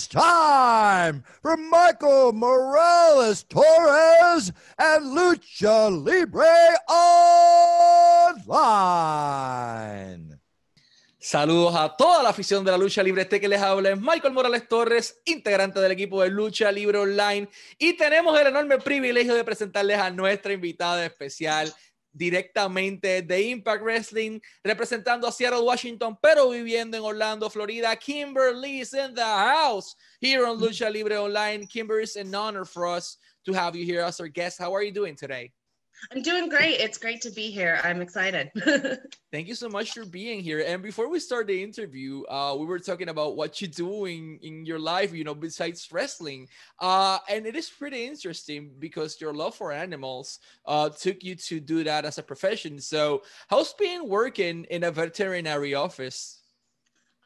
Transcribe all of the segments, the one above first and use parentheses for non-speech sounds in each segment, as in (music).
It's time for Michael Morales Torres and Lucha Libre Online. Saludos a toda la afición de la lucha libre. Este que les habla es Michael Morales Torres, integrante del equipo de Lucha Libre Online. Y tenemos el enorme privilegio de presentarles a nuestra invitada especial directamente de Impact Wrestling, representando a Seattle, Washington, pero viviendo en Orlando, Florida. Kimberly is in the house here on Lucha Libre Online. Kimberly, it's an honor for us to have you here as our guest. How are you doing today? I'm doing great. It's great to be here. I'm excited. (laughs) Thank you so much for being here. And before we start the interview, uh, we were talking about what you're doing in your life, you know, besides wrestling. Uh, and it is pretty interesting because your love for animals uh, took you to do that as a profession. So, how's being working in a veterinary office?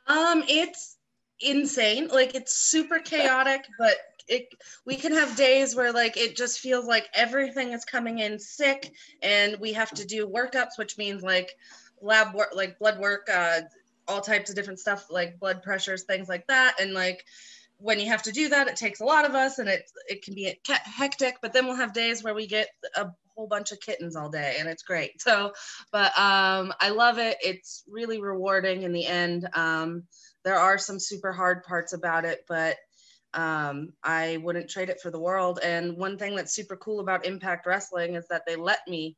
Um, it's insane. Like it's super chaotic, but it we can have days where like it just feels like everything is coming in sick and we have to do workups which means like lab work like blood work uh all types of different stuff like blood pressures things like that. And like when you have to do that it takes a lot of us and it it can be hectic but then we'll have days where we get a whole bunch of kittens all day and it's great. (laughs) So but um i love it. It's really rewarding in the end. Um there are some super hard parts about it but um, I wouldn't trade it for the world. And one thing that's super cool about Impact Wrestling is that they let me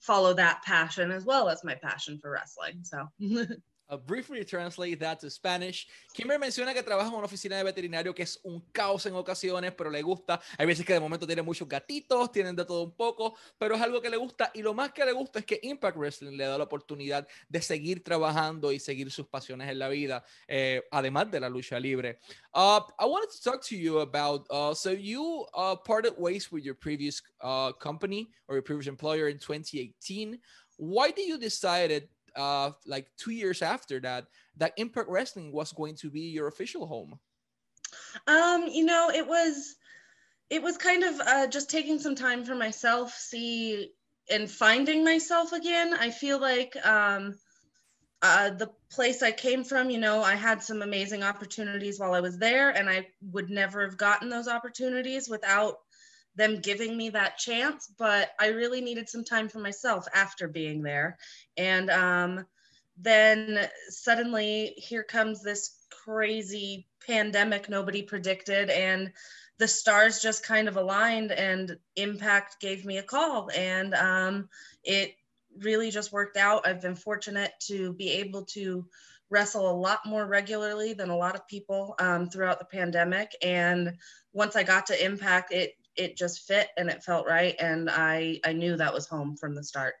follow that passion as well as my passion for wrestling. So (laughs) I'll briefly translate that to Spanish. Kimber menciona que trabaja en una oficina de veterinario que es un caos en ocasiones, pero le gusta. Hay veces que de momento tiene muchos gatitos, tienen de todo un poco, pero es algo que le gusta. Y lo más que le gusta es que Impact Wrestling le da la oportunidad de seguir trabajando y seguir sus pasiones en la vida, eh, además de la lucha libre. Uh, I wanted to talk to you about, uh, so you uh, parted ways with your previous uh, company or your previous employer in 2018. Why did you decided uh, like two years after that, that Impact Wrestling was going to be your official home? Um, you know, it was it was kind of uh, just taking some time for myself, see and finding myself again. I feel like um, uh, the place I came from, you know, I had some amazing opportunities while I was there, and I would never have gotten those opportunities without them giving me that chance, but I really needed some time for myself after being there. And um, then suddenly, here comes this crazy pandemic nobody predicted, and the stars just kind of aligned, and Impact gave me a call, and um, it really just worked out. I've been fortunate to be able to wrestle a lot more regularly than a lot of people um, throughout the pandemic. And once I got to Impact, it it just fit and it felt right and I I knew that was home from the start.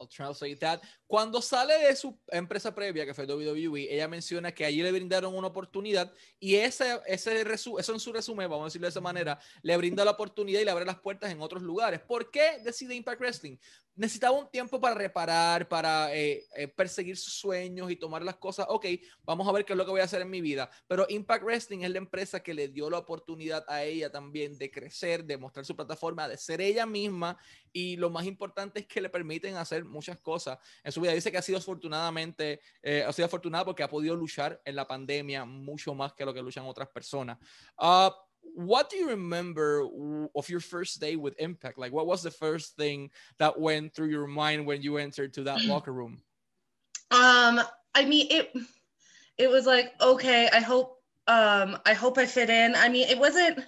I'll translate that. Cuando sale de su empresa previa, que fue WWE, ella menciona que allí le brindaron una oportunidad y ese, ese resu eso en su resumen, vamos a decirlo de esa manera, le brinda la oportunidad y le abre las puertas en otros lugares. ¿Por qué decide Impact Wrestling? Necesitaba un tiempo para reparar, para eh, eh, perseguir sus sueños y tomar las cosas. Ok, vamos a ver qué es lo que voy a hacer en mi vida. Pero Impact Wrestling es la empresa que le dio la oportunidad a ella también de crecer, de mostrar su plataforma, de ser ella misma y lo más importante es que le permiten hacer muchas cosas en su vida. Dice que ha sido afortunadamente, eh, ha sido afortunada porque ha podido luchar en la pandemia mucho más que lo que luchan otras personas. Uh, what do you remember of your first day with Impact? Like, what was the first thing that went through your mind when you entered to that locker room? Um, I mean, it it was like, okay, I hope um I hope I fit in. I mean, it wasn't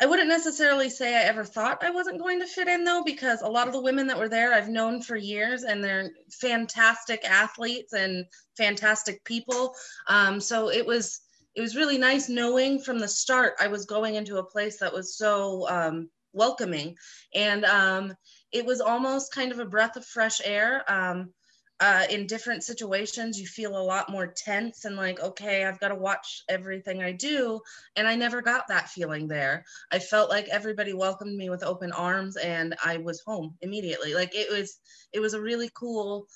I wouldn't necessarily say I ever thought I wasn't going to fit in though, because a lot of the women that were there I've known for years and they're fantastic athletes and fantastic people. Um, so it was it was really nice knowing from the start I was going into a place that was so um, welcoming, and um, it was almost kind of a breath of fresh air. Um, uh, in different situations, you feel a lot more tense and like, okay, I've got to watch everything I do. And I never got that feeling there. I felt like everybody welcomed me with open arms and I was home immediately. Like it was, it was a really cool,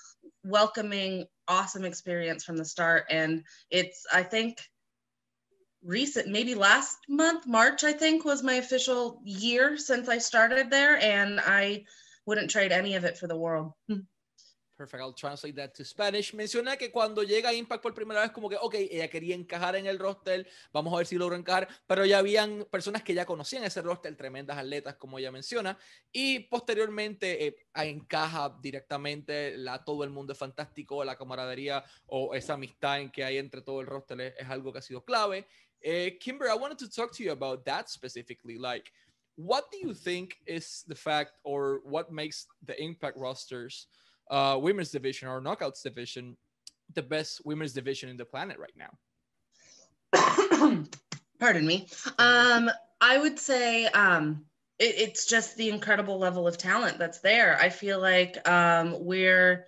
welcoming, awesome experience from the start. And it's, I think, recent maybe last month march i think was my official year since i started there and i wouldn't trade any of it for the world Perfect, I'll translate that to Spanish. Menciona que cuando llega Impact por primera vez, como que, ok, ella quería encajar en el roster, vamos a ver si logra encajar, pero ya habían personas que ya conocían ese roster, tremendas atletas, como ella menciona, y posteriormente eh, encaja directamente, la, todo el mundo es fantástico, la camaradería o esa amistad en que hay entre todo el roster es, es algo que ha sido clave. Eh, Kimber, I wanted to talk to you about that specifically, like, what do you think is the fact or what makes the Impact rosters uh, women's division or knockouts division the best women's division in the planet right now? (coughs) Pardon me. Um, I would say um, it, it's just the incredible level of talent that's there. I feel like um, we're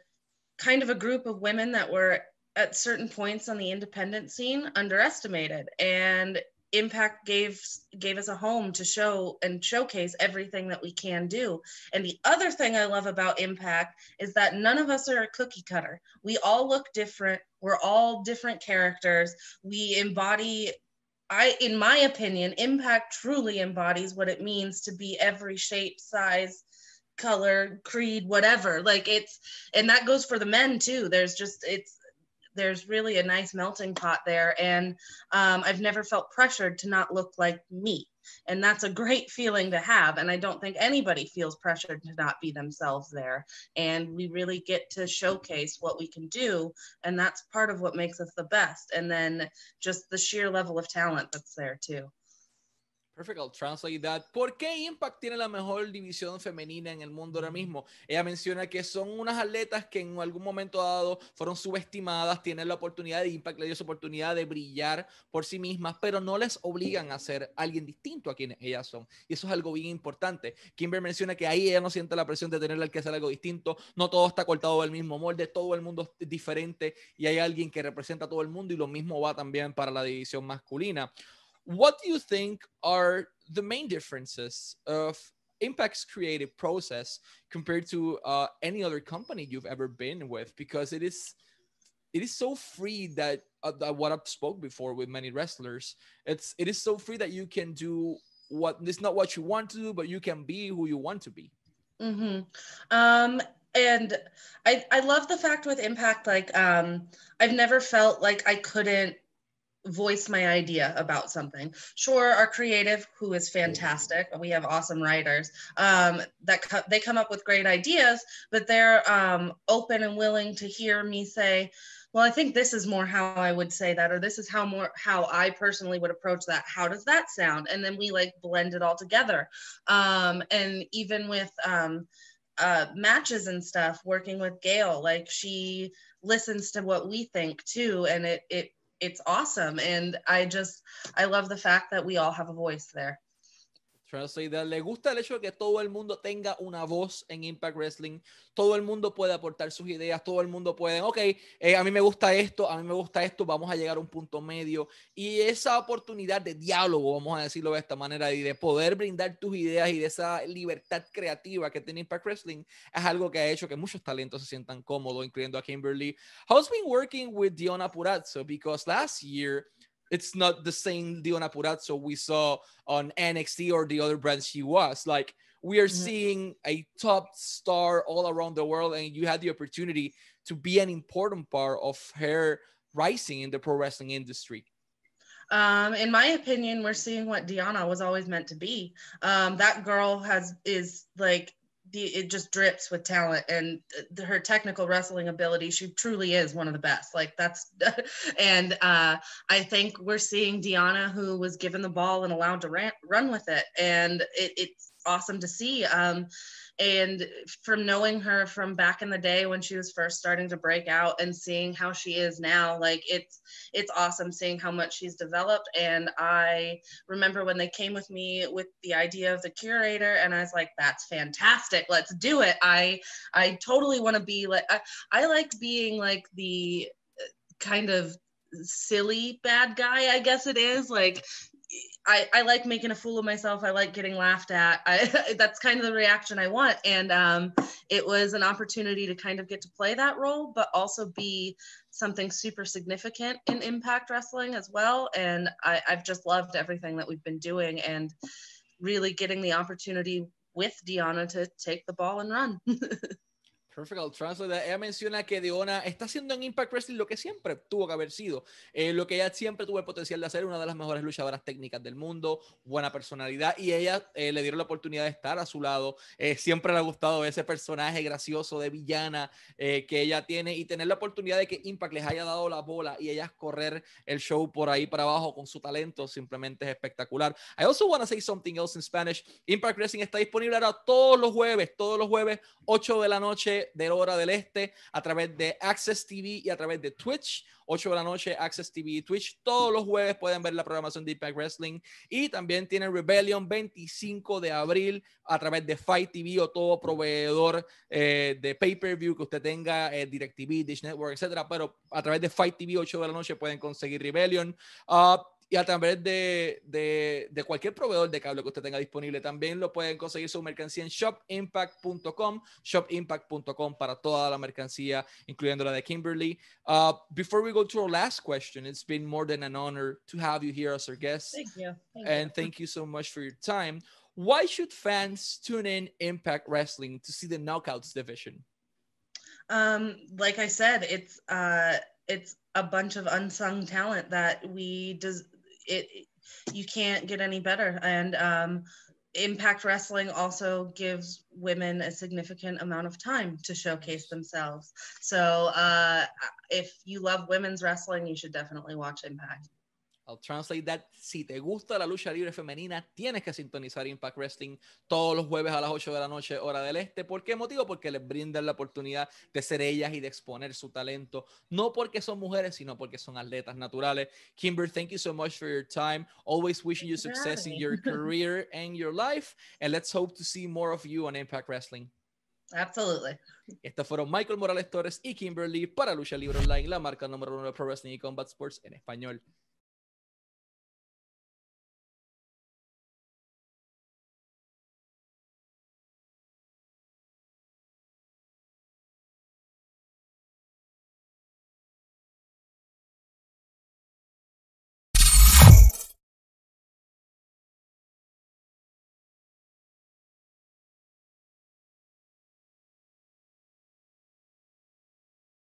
kind of a group of women that were at certain points on the independent scene underestimated and impact gave gave us a home to show and showcase everything that we can do. And the other thing i love about impact is that none of us are a cookie cutter. We all look different. We're all different characters. We embody i in my opinion impact truly embodies what it means to be every shape size color creed whatever. Like it's and that goes for the men too. There's just it's there's really a nice melting pot there. And um, I've never felt pressured to not look like me. And that's a great feeling to have. And I don't think anybody feels pressured to not be themselves there. And we really get to showcase what we can do. And that's part of what makes us the best. And then just the sheer level of talent that's there too. Perfect, I'll translate that. ¿Por qué Impact tiene la mejor división femenina en el mundo ahora mismo? Ella menciona que son unas atletas que en algún momento dado fueron subestimadas, tienen la oportunidad de Impact, le dio esa oportunidad de brillar por sí mismas, pero no les obligan a ser alguien distinto a quienes ellas son. Y eso es algo bien importante. Kimber menciona que ahí ella no siente la presión de tener que hacer algo distinto, no todo está cortado del mismo molde, todo el mundo es diferente y hay alguien que representa a todo el mundo y lo mismo va también para la división masculina. What do you think are the main differences of Impact's creative process compared to uh, any other company you've ever been with? Because it is it is so free that, uh, that what I've spoke before with many wrestlers. It's it is so free that you can do what it's not what you want to do, but you can be who you want to be. Mm-hmm. Um, and I I love the fact with Impact, like um, I've never felt like I couldn't voice my idea about something. Sure, our creative, who is fantastic, we have awesome writers um, that co- they come up with great ideas, but they're um, open and willing to hear me say, "Well, I think this is more how I would say that," or "This is how more how I personally would approach that." How does that sound? And then we like blend it all together. Um, and even with um, uh, matches and stuff, working with Gail, like she listens to what we think too, and it it it's awesome. And I just, I love the fact that we all have a voice there. Le gusta el hecho de que todo el mundo tenga una voz en Impact Wrestling, todo el mundo puede aportar sus ideas, todo el mundo puede, ok, eh, a mí me gusta esto, a mí me gusta esto, vamos a llegar a un punto medio. Y esa oportunidad de diálogo, vamos a decirlo de esta manera, y de poder brindar tus ideas y de esa libertad creativa que tiene Impact Wrestling, es algo que ha hecho que muchos talentos se sientan cómodos, incluyendo a Kimberly. How's been working with Diona Purazzo? Because last year, it's not the same Deonna Purrazzo we saw on NXT or the other brands she was. Like we are mm-hmm. seeing a top star all around the world, and you had the opportunity to be an important part of her rising in the pro wrestling industry. Um, in my opinion, we're seeing what Deonna was always meant to be. Um, that girl has is like the, it just drips with talent and her technical wrestling ability. She truly is one of the best. Like that's, (laughs) and uh, I think we're seeing Deonna, who was given the ball and allowed to ran, run with it, and it, it's awesome to see. Um, and from knowing her from back in the day when she was first starting to break out and seeing how she is now like it's it's awesome seeing how much she's developed. And i remember when they came with me with the idea of the curator and i was like that's fantastic. Let's do it. I i totally want to be like I, I like being like the uh, kind of silly bad guy i guess it is like I, I like making a fool of myself. I like getting laughed at. I, (laughs) that's kind of the reaction I want. And um, it was an opportunity to kind of get to play that role, but also be something super significant in Impact Wrestling as well. And I, I've just loved everything that we've been doing and really getting the opportunity with Deonna to take the ball and run. (laughs) Perfect, I'll translate that. Ella menciona que Deona está haciendo en Impact Wrestling lo que siempre tuvo que haber sido, eh, lo que ella siempre tuvo el potencial de hacer, una de las mejores luchadoras técnicas del mundo, buena personalidad, y ella eh, le dieron la oportunidad de estar a su lado. Eh, siempre le ha gustado ese personaje gracioso de villana eh, que ella tiene y tener la oportunidad de que Impact les haya dado la bola y ellas correr el show por ahí para abajo con su talento simplemente es espectacular. I also want to say something else in Spanish. Impact Wrestling está disponible ahora todos los jueves, todos los jueves, 8 de la noche de hora del este a través de Access TV y a través de Twitch. 8 de la noche, Access TV y Twitch. Todos los jueves pueden ver la programación de Impact Wrestling. Y también tienen Rebellion 25 de abril a través de Fight TV o todo proveedor eh, de pay-per-view que usted tenga, eh, DirecTV, Dish Network, etcétera. Pero a través de Fight TV, 8 de la noche, pueden conseguir Rebellion. Uh, y a través de, de, de, cualquier proveedor de cable que usted tenga disponible. También lo pueden conseguir su mercancía en shopimpact.com, shopimpact.com para toda la mercancía, incluyendo la de Kimberly. Uh, before we go to our last question, it's been more than an honor to have you here as our guest. Thank you. Thank and you. thank you so much for your time. Why should fans tune in Impact Wrestling to see the Knockouts division? Um, like I said, it's uh, it's a bunch of unsung talent that we does it, it. You can't get any better, and um, Impact Wrestling also gives women a significant amount of time to showcase themselves. So uh, if you love women's wrestling, you should definitely watch Impact. I'll translate that. Si te gusta la lucha libre femenina, tienes que sintonizar Impact Wrestling todos los jueves a las 8 de la noche, hora del este. ¿Por qué motivo? Porque les brindan la oportunidad de ser ellas y de exponer su talento. No porque son mujeres, sino porque son atletas naturales. Kimber, thank you so much for your time. Always wishing you success in your (laughs) career and your life. And let's hope to see more of you on Impact Wrestling. Absolutely. Estos fueron Michael Morales Torres y Kimberly para Lucha Libre Online, la marca número uno de Pro Wrestling y Combat Sports en español.